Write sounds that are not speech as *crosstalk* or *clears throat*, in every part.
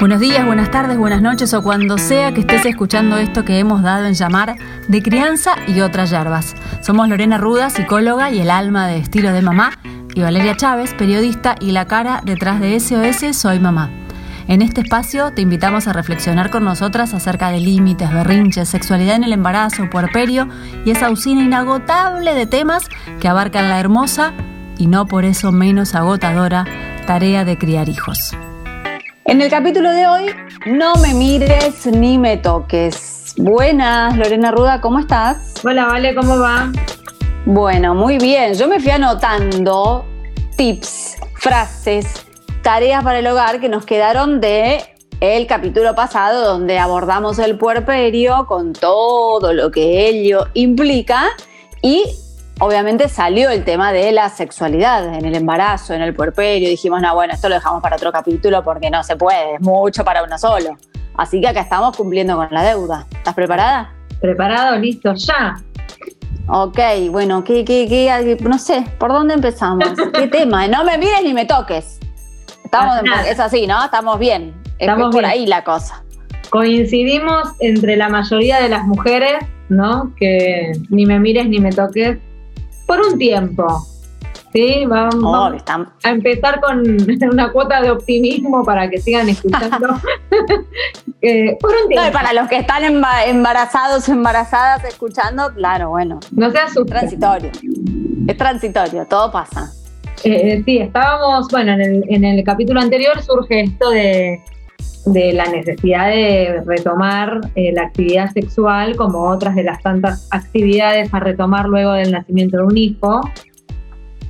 Buenos días, buenas tardes, buenas noches o cuando sea que estés escuchando esto que hemos dado en llamar de crianza y otras yerbas. Somos Lorena Ruda, psicóloga y el alma de estilo de mamá, y Valeria Chávez, periodista y la cara detrás de SOS Soy Mamá. En este espacio te invitamos a reflexionar con nosotras acerca de límites, berrinches, sexualidad en el embarazo, puerperio y esa usina inagotable de temas que abarcan la hermosa y no por eso menos agotadora tarea de criar hijos. En el capítulo de hoy, no me mires ni me toques. Buenas, Lorena Ruda, ¿cómo estás? Hola, Vale, ¿cómo va? Bueno, muy bien. Yo me fui anotando tips, frases, tareas para el hogar que nos quedaron de el capítulo pasado donde abordamos el puerperio con todo lo que ello implica y obviamente salió el tema de la sexualidad en el embarazo, en el puerperio. Dijimos, no, bueno, esto lo dejamos para otro capítulo porque no se puede, es mucho para uno solo. Así que acá estamos cumpliendo con la deuda. ¿Estás preparada? Preparado, listo, ya. Ok, bueno, ¿qué, qué, qué, no sé, ¿por dónde empezamos? *laughs* ¿Qué tema? No me mires ni me toques. Estamos, es así, ¿no? Estamos bien. Estamos por ahí la cosa. Coincidimos entre la mayoría de las mujeres, ¿no? Que ni me mires ni me toques por un tiempo. Sí, vamos, a empezar con *laughs* una cuota de optimismo para que sigan escuchando. *laughs* *laughs* Eh, por un tiempo. para los que están embarazados embarazadas escuchando, claro, bueno. No sea Es transitorio. Es transitorio, todo pasa. Eh, eh, sí, estábamos, bueno, en el, en el capítulo anterior surge esto de, de la necesidad de retomar la actividad sexual como otras de las tantas actividades a retomar luego del nacimiento de un hijo.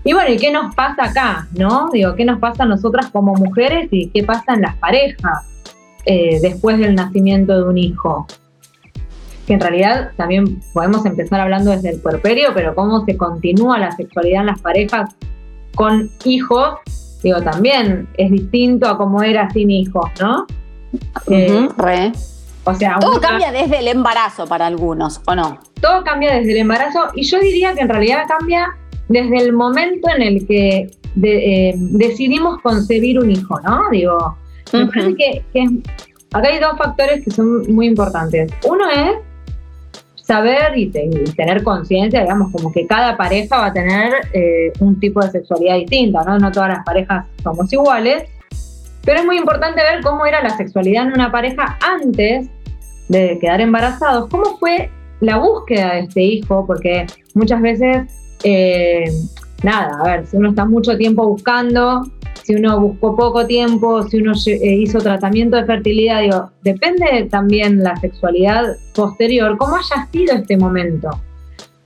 Y bueno, ¿y qué nos pasa acá? ¿No? Digo, ¿qué nos pasa a nosotras como mujeres y qué pasa en las parejas eh, después del nacimiento de un hijo? Que en realidad también podemos empezar hablando desde el puerperio, pero cómo se continúa la sexualidad en las parejas con hijos, digo, también es distinto a cómo era sin hijos, ¿no? Eh, re. O sea, todo cambia desde el embarazo para algunos, ¿o no? Todo cambia desde el embarazo y yo diría que en realidad cambia desde el momento en el que eh, decidimos concebir un hijo, ¿no? Digo, me parece que, acá hay dos factores que son muy importantes. Uno es saber y, tener conciencia, digamos, como que cada pareja va a tener eh, un tipo de sexualidad distinta, ¿no? No todas las parejas somos iguales, pero es muy importante ver cómo era la sexualidad en una pareja antes de quedar embarazados, cómo fue la búsqueda de este hijo, porque muchas veces eh, nada, a ver, si uno está mucho tiempo buscando, si uno buscó poco tiempo, si uno eh, hizo tratamiento de fertilidad, digo, depende también la sexualidad posterior, cómo haya sido este momento.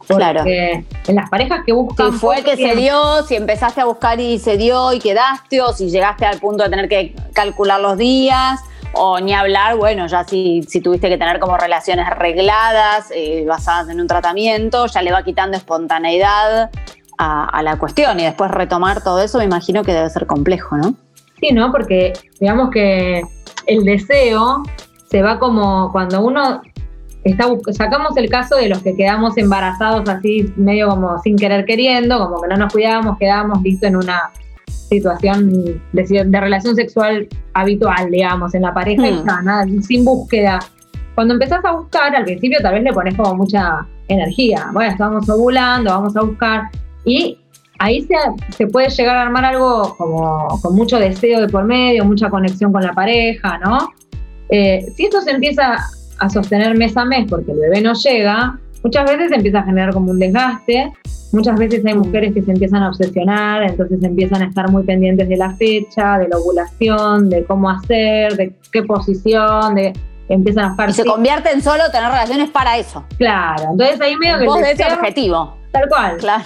Claro. en las parejas que buscan. Si fue que se dio, si empezaste a buscar y se dio y quedaste, o si llegaste al punto de tener que calcular los días, o ni hablar, bueno, ya si, si tuviste que tener como relaciones arregladas, eh, basadas en un tratamiento, ya le va quitando espontaneidad a, la cuestión y después retomar todo eso, me imagino que debe ser complejo, ¿no? Sí, ¿no? Porque digamos que el deseo se va como cuando uno está sacamos el caso de los que quedamos embarazados así medio como sin querer queriendo, como que no nos cuidábamos, quedábamos listo en una situación de, relación sexual habitual, digamos, en la pareja mm. sin búsqueda. Cuando empezás a buscar, al principio tal vez le pones como mucha energía. Bueno, estamos ovulando, vamos a buscar. Y ahí se, se puede llegar a armar algo como con mucho deseo de por medio, mucha conexión con la pareja, ¿no? Eh, si esto se empieza a sostener mes a mes porque el bebé no llega, muchas veces se empieza a generar como un desgaste Muchas veces hay mujeres que se empiezan a obsesionar, entonces empiezan a estar muy pendientes de la fecha, de la ovulación, de cómo hacer, de qué posición, de empiezan a estar... Y se convierte en solo tener relaciones para eso. Claro, entonces ahí medio que... Vos de ese objetivo. Tal cual. Claro.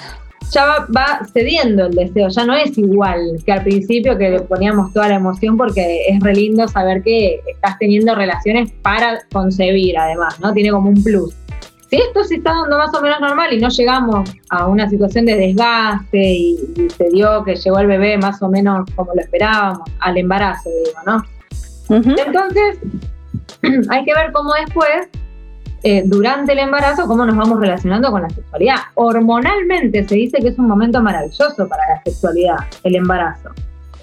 Ya va, va, cediendo el deseo, ya no es igual que al principio que le poníamos toda la emoción porque es re lindo saber que estás teniendo relaciones para concebir además, ¿no? Tiene como un plus. Si esto se está dando más o menos normal y no llegamos a una situación de desgaste y, se dio que llegó el bebé más o menos como lo esperábamos, al embarazo, digo, ¿no? Entonces, *clears throat* hay que ver cómo después, eh, durante el embarazo, cómo nos vamos relacionando con la sexualidad. Hormonalmente se dice que es un momento maravilloso para la sexualidad, el embarazo.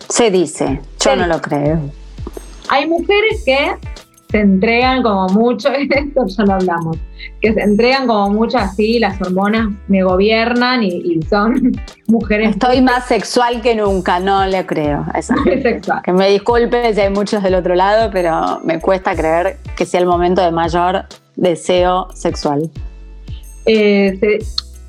Se dice, yo no lo creo. Hay mujeres que se entregan como mucho, *laughs* esto ya lo hablamos, que se entregan como mucho así, las hormonas me gobiernan y, son *laughs* mujeres. Estoy más sexual que nunca, no le creo. Esa *laughs* sexual. Que me disculpe si hay muchos del otro lado, pero me cuesta creer que sea el momento de mayor deseo sexual. Eh,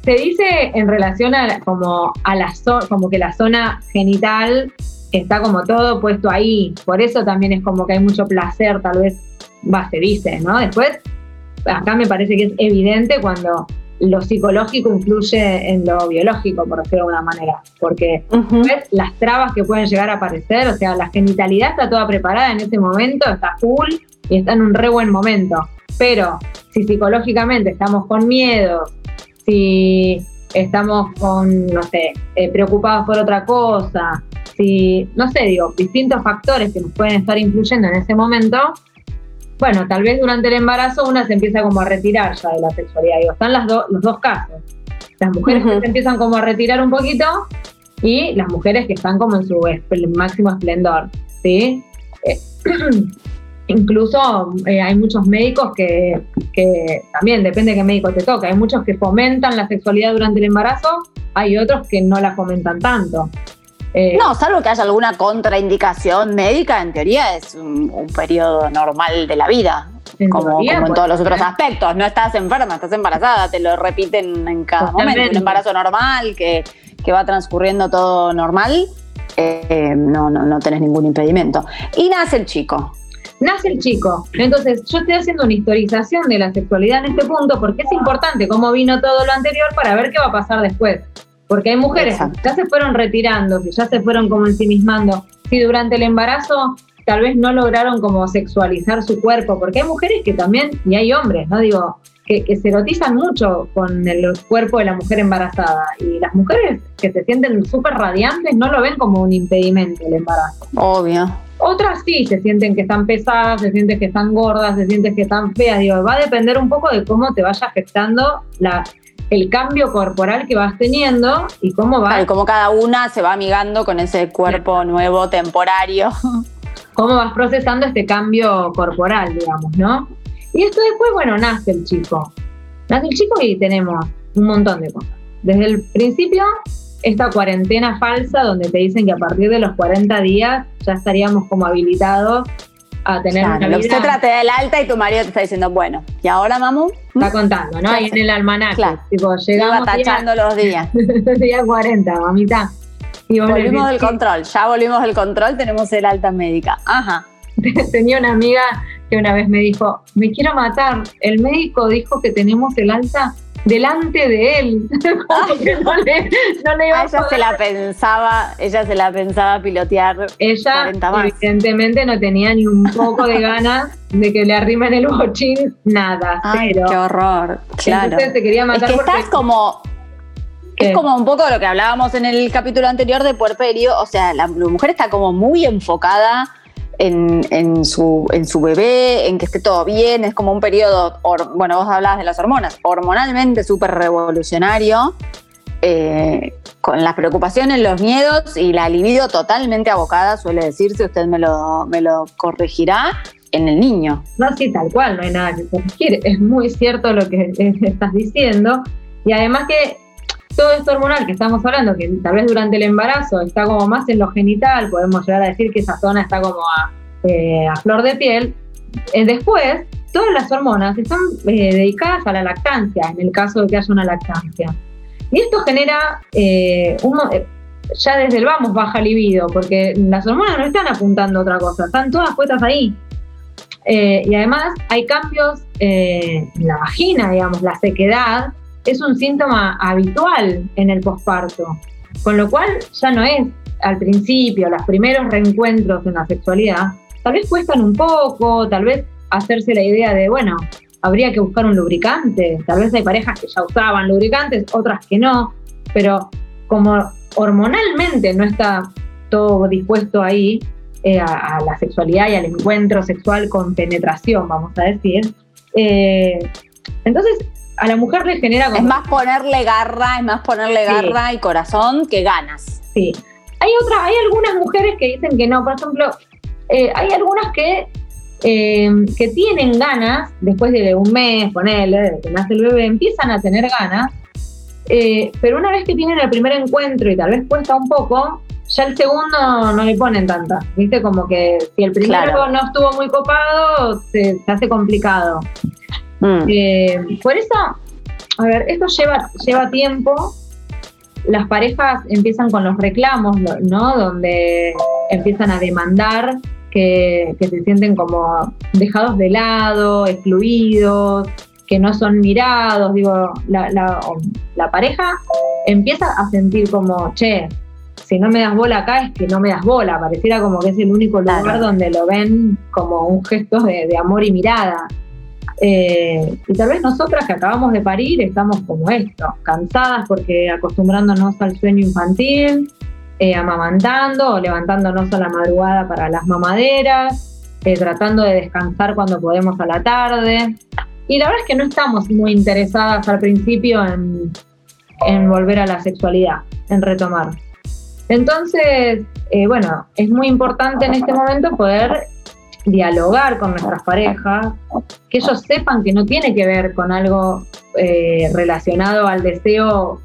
se, dice en relación a como a la como que la zona genital está como todo puesto ahí, por eso también es como que hay mucho placer tal vez va, se dice, ¿no? Después, acá me parece que es evidente cuando lo psicológico influye en lo biológico, por decirlo de alguna manera, porque las trabas que pueden llegar a aparecer, o sea, la genitalidad está toda preparada en ese momento, está full y está en un re buen momento, pero si psicológicamente estamos con miedo, si estamos con, no sé, eh, preocupados por otra cosa, si, no sé, digo, distintos factores que nos pueden estar influyendo en ese momento, bueno, tal vez durante el embarazo una se empieza como a retirar ya de la sexualidad. Digo, están las los dos casos. Las mujeres que se empiezan como a retirar un poquito y las mujeres que están como en su máximo esplendor, ¿sí? Eh, *clears throat* incluso eh, hay muchos médicos que, que, también depende de qué médico te toca, hay muchos que fomentan la sexualidad durante el embarazo, hay otros que no la fomentan tanto. Eh, no, salvo que haya alguna contraindicación médica, en teoría es un, periodo normal de la vida. como, en todos los otros aspectos. No estás enferma, estás embarazada, te lo repiten en cada momento. Un embarazo normal, que, va transcurriendo todo normal, eh, no, no, no tenés ningún impedimento. Y nace el chico. Nace el chico. Entonces, yo estoy haciendo una historización de la sexualidad en este punto porque es importante cómo vino todo lo anterior para ver qué va a pasar después. Porque hay mujeres que ya se fueron retirando, que ya se fueron como ensimismando. Si durante el embarazo tal vez no lograron como sexualizar su cuerpo, porque hay mujeres que también, y hay hombres, ¿no? Digo, que, se erotizan mucho con el cuerpo de la mujer embarazada. Y las mujeres que se sienten súper radiantes no lo ven como un impedimento el embarazo. Obvio. Otras sí, se sienten que están pesadas, se sienten que están gordas, se sienten que están feas. Digo, va a depender un poco de cómo te vaya afectando la, el cambio corporal que vas teniendo y cómo va. Claro, cómo cada una se va amigando con ese cuerpo nuevo, temporario. Cómo vas procesando este cambio corporal, digamos, ¿no? Y esto después, bueno, nace el chico. Nace el chico y tenemos un montón de cosas. Desde el principio, esta cuarentena falsa donde te dicen que a partir de los 40 días ya estaríamos como habilitados a tener una vida. Usted trate del alta y tu marido te está diciendo, bueno, ¿y ahora, mamu? Está contando, ¿no? Ahí en el almanaque. Claro. Tipo, llegamos. tachando los días. *laughs* día 40, mamita. Y volvimos del control, ya volvimos del control, tenemos el alta médica. Ajá. *laughs* Tenía una amiga que una vez me dijo, me quiero matar, el médico dijo que tenemos el alta delante de él. *laughs* no le, ella se la pensaba, ella se la pensaba pilotear. Ella evidentemente no tenía ni un poco de ganas de que le arrimen el bochín, nada, Ay, Qué horror. Claro. Entonces quería matar es que estás como Es como un poco lo que hablábamos en el capítulo anterior de puerperio, o sea, la mujer está como muy enfocada en, su, en su bebé, en que esté todo bien, es como un periodo, bueno, vos hablabas de las hormonas, hormonalmente súper revolucionario, eh, con las preocupaciones, los miedos y la libido totalmente abocada, suele decirse, usted me lo, me lo corregirá, en el niño. No, sí, tal cual, no hay nada que corregir, es muy cierto lo que estás diciendo, y además que todo esto hormonal que estamos hablando, que tal vez durante el embarazo está como más en lo genital, podemos llegar a decir que esa zona está como a, eh, flor de piel, eh, después todas las hormonas están eh, dedicadas a la lactancia, en el caso de que haya una lactancia. Y esto genera, ya desde el vamos baja libido, porque las hormonas no están apuntando a otra cosa, están todas puestas ahí. y además hay cambios en la vagina, digamos, la sequedad, es un síntoma habitual en el posparto, con lo cual ya no es al principio, los primeros reencuentros en la sexualidad, tal vez cuestan un poco, tal vez hacerse la idea de, bueno, habría que buscar un lubricante, tal vez hay parejas que ya usaban lubricantes, otras que no, pero como hormonalmente no está todo dispuesto ahí eh, a, la sexualidad y al encuentro sexual con penetración, vamos a decir, eh, entonces a la mujer le genera Es más ponerle garra, es más ponerle garra y corazón que ganas. Sí. Hay otras, hay algunas mujeres que dicen que no, por ejemplo, eh, hay algunas que, eh, que tienen ganas, después de un mes, ponele, de que nace el bebé, empiezan a tener ganas, eh, pero una vez que tienen el primer encuentro y tal vez cuesta un poco, ya el segundo no le ponen tanta, ¿viste? Como que si el primero no estuvo muy copado, se, hace complicado. Mm. por eso, a ver, esto lleva, lleva tiempo, las parejas empiezan con los reclamos, ¿no? Donde empiezan a demandar que, se sienten como dejados de lado, excluidos, que no son mirados. Digo, la, la, pareja empieza a sentir como, che, si no me das bola acá es que no me das bola. Pareciera como que es el único lugar donde lo ven como un gesto de, de amor y mirada. Eh, y tal vez nosotras que acabamos de parir estamos como esto, cansadas porque acostumbrándonos al sueño infantil, eh, amamantando o levantándonos a la madrugada para las mamaderas, eh, tratando de descansar cuando podemos a la tarde. Y la verdad es que no estamos muy interesadas al principio en, en volver a la sexualidad, en retomar. Entonces, bueno, es muy importante en este momento poder dialogar con nuestras parejas, que ellos sepan que no tiene que ver con algo eh, relacionado al deseo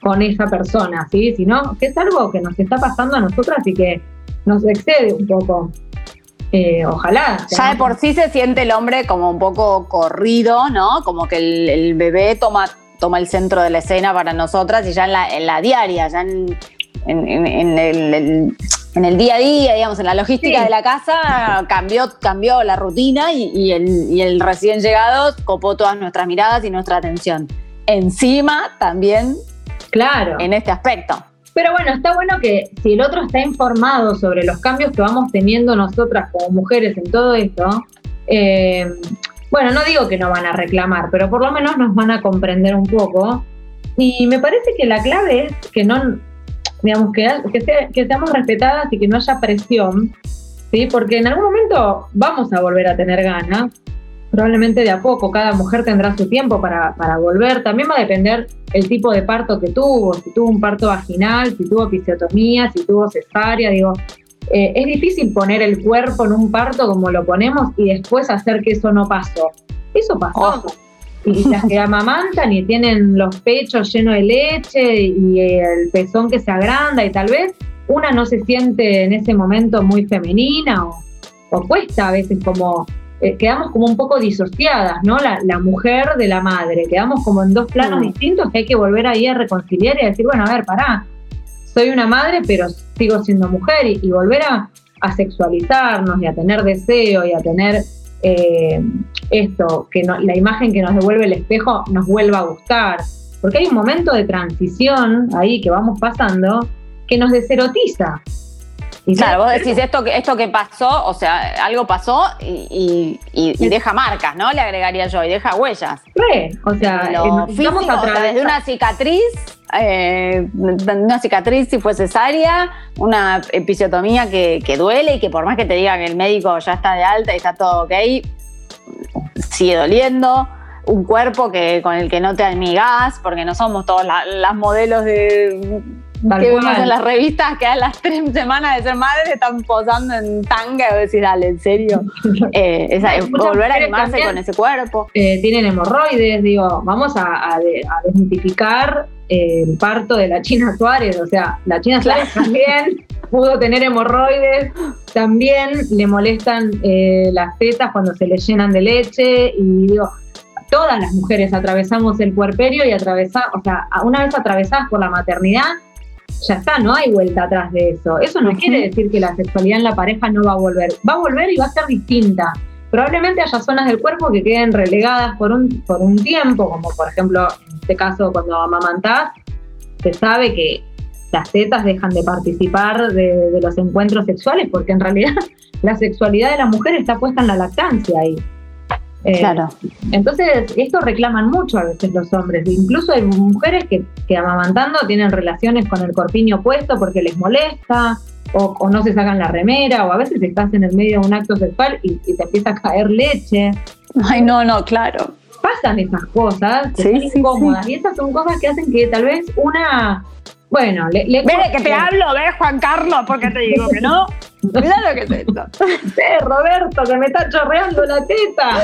con esa persona, ¿sí? sino que es algo que nos está pasando a nosotras y que nos excede un poco. Eh, ojalá. Ya de por sí se siente el hombre como un poco corrido, ¿no? Como que el, bebé toma, toma el centro de la escena para nosotras y ya en la, en la diaria, ya en, en, el, en el día a día, digamos, en la logística de la casa, cambió, cambió la rutina y, el, recién llegado copó todas nuestras miradas y nuestra atención. Encima también, claro, en este aspecto. Pero bueno, está bueno que si el otro está informado sobre los cambios que vamos teniendo nosotras como mujeres en todo esto, eh, bueno, no digo que no van a reclamar, pero por lo menos nos van a comprender un poco. Y me parece que la clave es que no, digamos, que, que, seamos respetadas y que no haya presión, ¿sí? Porque en algún momento vamos a volver a tener ganas, probablemente de a poco, cada mujer tendrá su tiempo para, para volver, también va a depender el tipo de parto que tuvo, si tuvo un parto vaginal, si tuvo episiotomía, si tuvo cesárea, digo, eh, es difícil poner el cuerpo en un parto como lo ponemos y después hacer que eso no pasó. Eso pasó y las que amamantan y tienen los pechos llenos de leche y el pezón que se agranda y tal vez una no se siente en ese momento muy femenina o, cuesta a veces como, eh, quedamos como un poco disociadas, ¿no? La, mujer de la madre, quedamos como en dos planos mm. distintos que hay que volver ahí a reconciliar y a decir, bueno, a ver, pará, soy una madre pero sigo siendo mujer y, volver a, a sexualizarnos y a tener deseo y a tener eh, esto, que la imagen que nos devuelve el espejo nos vuelva a gustar. Porque hay un momento de transición ahí que vamos pasando que nos deserotiza. Y claro, vos decís esto que, esto que pasó, o sea, algo pasó y, deja marcas, ¿no? Le agregaría yo, y deja huellas. o sea, físico, a través desde una cicatriz, eh, una cicatriz si fue cesárea, una episiotomía que, que, duele y que por más que te diga que el médico ya está de alta y está todo ok, sigue doliendo. Un cuerpo que, con el que no te amigas, porque no somos todas las modelos de que vemos en las revistas que a las *laughs* tres semanas de ser madre están posando en tanga y decís, dale, ¿en serio? *laughs* Eh, volver a animarse con ese cuerpo. Eh, tienen hemorroides, digo, vamos a, desmitificar el parto de la China Suárez, o sea, la China Suárez también *laughs* pudo tener hemorroides, también le molestan eh, las tetas cuando se le llenan de leche y digo, todas las mujeres atravesamos el puerperio y atravesamos, o sea, una vez atravesadas por la maternidad, ya está, no hay vuelta atrás de eso. Eso no quiere decir que la sexualidad en la pareja no va a volver. Va a volver y va a ser distinta. Probablemente haya zonas del cuerpo que queden relegadas por un, por un tiempo, como por ejemplo en este caso cuando amamantás, se sabe que las tetas dejan de participar de, de los encuentros sexuales porque en realidad *laughs* la sexualidad de la mujer está puesta en la lactancia ahí. Eh, claro. Entonces, esto reclaman mucho a veces los hombres. Incluso hay mujeres que, que amamantando tienen relaciones con el corpiño puesto porque les molesta, o, no se sacan la remera, o a veces estás en el medio de un acto sexual y, te empieza a caer leche. Ay, no, no, claro. Pasan esas cosas que son incómodas. Y esas son cosas que hacen que tal vez una Bueno, le, le que te hablo, ¿ves, Juan Carlos? ¿Por qué te digo que no? *laughs* Mira lo que es esto. Roberto, que me está chorreando la teta.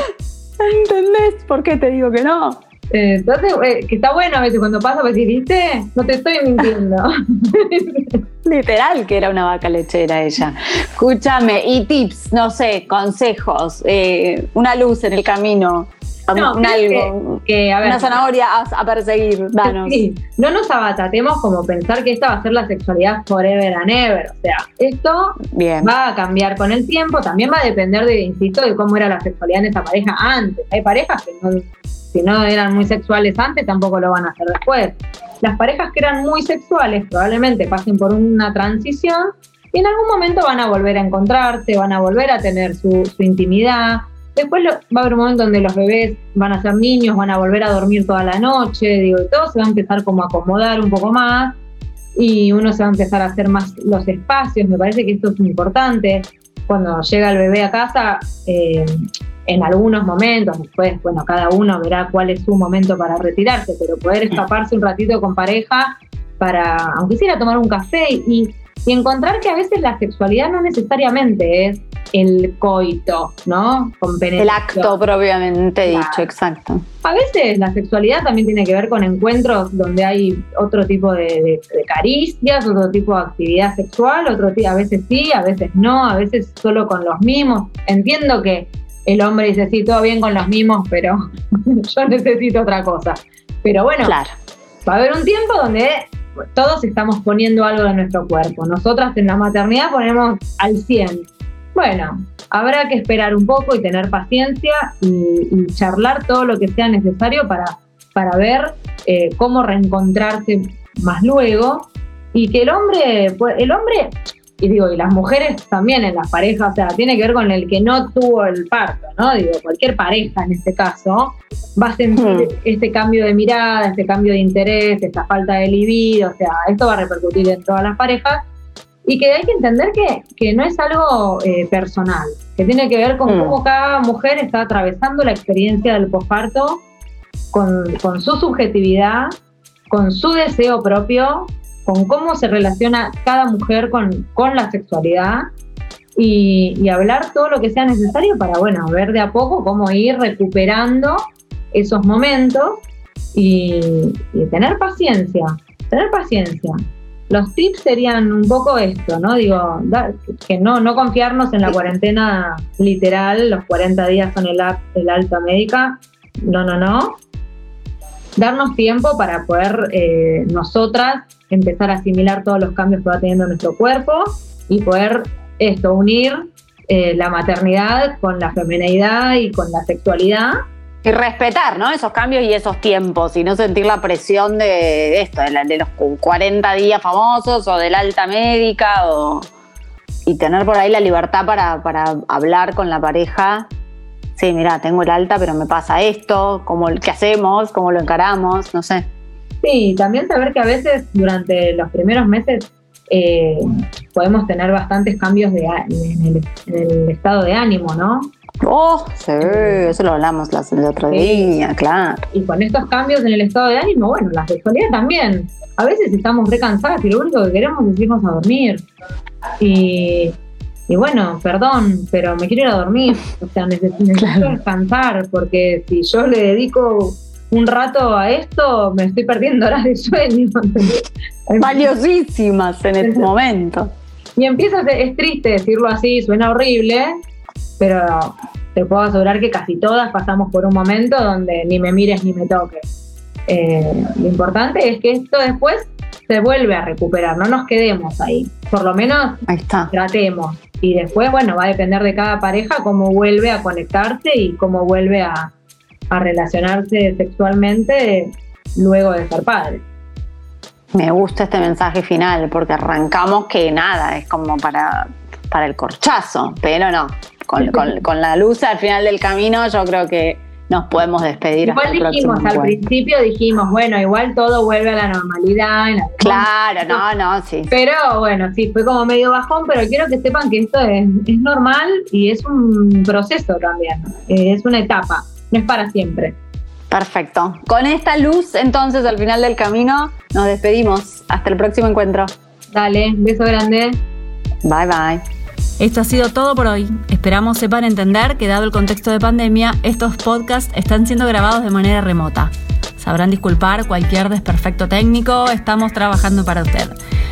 ¿Entendés por qué te digo que no? entonces, eh, que está bueno a veces cuando pasa, pues ¿viste? No te estoy mintiendo. *laughs* Literal que era una vaca lechera ella. Escúchame, y tips, no sé, consejos, eh, una luz en el camino. No, un algo, que, una zanahoria a, perseguir, danos. no nos abatatemos como pensar que esta va a ser la sexualidad forever and ever. O sea, esto va a cambiar con el tiempo, también va a depender de, insisto, de cómo era la sexualidad en esa pareja antes. Hay parejas que no si no eran muy sexuales antes, tampoco lo van a hacer después. Las parejas que eran muy sexuales probablemente pasen por una transición y en algún momento van a volver a encontrarse, van a volver a tener su, intimidad. Después va a haber un momento donde los bebés van a ser niños, van a volver a dormir toda la noche, digo, y todo se va a empezar como a acomodar un poco más y uno se va a empezar a hacer más los espacios. Me parece que esto es importante. Cuando llega el bebé a casa, eh, en algunos momentos, después, bueno, cada uno verá cuál es su momento para retirarse, pero poder escaparse un ratito con pareja para, aunque sea tomar un café y, encontrar que a veces la sexualidad no necesariamente es el coito, ¿no? Con el acto propiamente dicho, exacto. A veces la sexualidad también tiene que ver con encuentros donde hay otro tipo de, caricias, otro tipo de actividad sexual, otro a veces sí, a veces no, a veces solo con los mismos. Entiendo que el hombre dice, sí, todo bien con los mismos, pero *laughs* yo necesito otra cosa. Pero bueno, va a haber un tiempo donde todos estamos poniendo algo de nuestro cuerpo. Nosotras en la maternidad ponemos al 100. Bueno, habrá que esperar un poco y tener paciencia y, charlar todo lo que sea necesario para, para ver eh, cómo reencontrarse más luego. Y que el hombre, pues, el hombre y digo, y las mujeres también en las parejas, o sea, tiene que ver con el que no tuvo el parto, ¿no? Digo, cualquier pareja en este caso va a sentir hmm. este cambio de mirada, este cambio de interés, esta falta de libido, o sea, esto va a repercutir en todas las parejas y que hay que entender que, que no es algo eh, personal, que tiene que ver con hmm. cómo cada mujer está atravesando la experiencia del posparto con, con su subjetividad, con su deseo propio con cómo se relaciona cada mujer con, la sexualidad y, hablar todo lo que sea necesario para, bueno, ver de a poco cómo ir recuperando esos momentos y, tener paciencia, tener paciencia. Los tips serían un poco esto, ¿no? Digo, que no, no confiarnos en la cuarentena literal, los 40 días son el, el alta médica, no, no, no. Darnos tiempo para poder eh, nosotras empezar a asimilar todos los cambios que va teniendo nuestro cuerpo y poder esto, unir eh, la maternidad con la feminidad y con la sexualidad. Y respetar, ¿no? Esos cambios y esos tiempos y no sentir la presión de esto, de, los 40 días famosos o del alta médica o, y tener por ahí la libertad para, para hablar con la pareja. Sí, mira, tengo el alta, pero me pasa esto, ¿cómo, ¿qué hacemos? ¿Cómo lo encaramos? No sé. Sí, también saber que a veces durante los primeros meses eh, podemos tener bastantes cambios de, en, el, estado de ánimo, ¿no? Oh, sí, eso lo hablamos el otro día, claro. Y con estos cambios en el estado de ánimo, bueno, la sexualidad también. A veces estamos recansadas y lo único que queremos es irnos a dormir. Y, bueno, perdón, pero me quiero ir a dormir. O sea, *laughs* necesito descansar porque si yo le dedico un rato a esto, me estoy perdiendo horas de sueño. *laughs* Valiosísimas en este momento. Y empieza, es triste decirlo así, suena horrible, pero te puedo asegurar que casi todas pasamos por un momento donde ni me mires ni me toques. Eh, lo importante es que esto después se vuelve a recuperar, no nos quedemos ahí. Por lo menos tratemos. Y después, bueno, va a depender de cada pareja cómo vuelve a conectarse y cómo vuelve a, a relacionarse sexualmente luego de ser padre. Me gusta este mensaje final porque arrancamos que nada, es como para, para el corchazo, pero no, *laughs* con, la luz al final del camino yo creo que nos podemos despedir. Igual dijimos, al principio dijimos, bueno, igual todo vuelve a la normalidad. claro, no, no, sí. Pero bueno, sí, fue como medio bajón, pero quiero que sepan que esto es, es normal y es un proceso también, es una etapa no es para siempre. Perfecto. Con esta luz, entonces, al final del camino, nos despedimos. Hasta el próximo encuentro. Dale, beso grande. Bye bye. Esto ha sido todo por hoy. Esperamos sepan entender que dado el contexto de pandemia, estos podcasts están siendo grabados de manera remota. Sabrán disculpar cualquier desperfecto técnico, estamos trabajando para usted.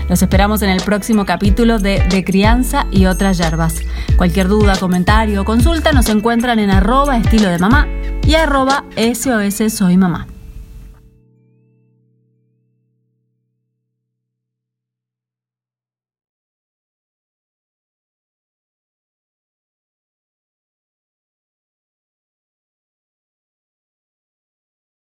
Los esperamos en el próximo capítulo de De Crianza y otras yerbas. Cualquier duda, comentario o consulta nos encuentran en arroba estilo de mamá y arroba SOS Soy Mamá.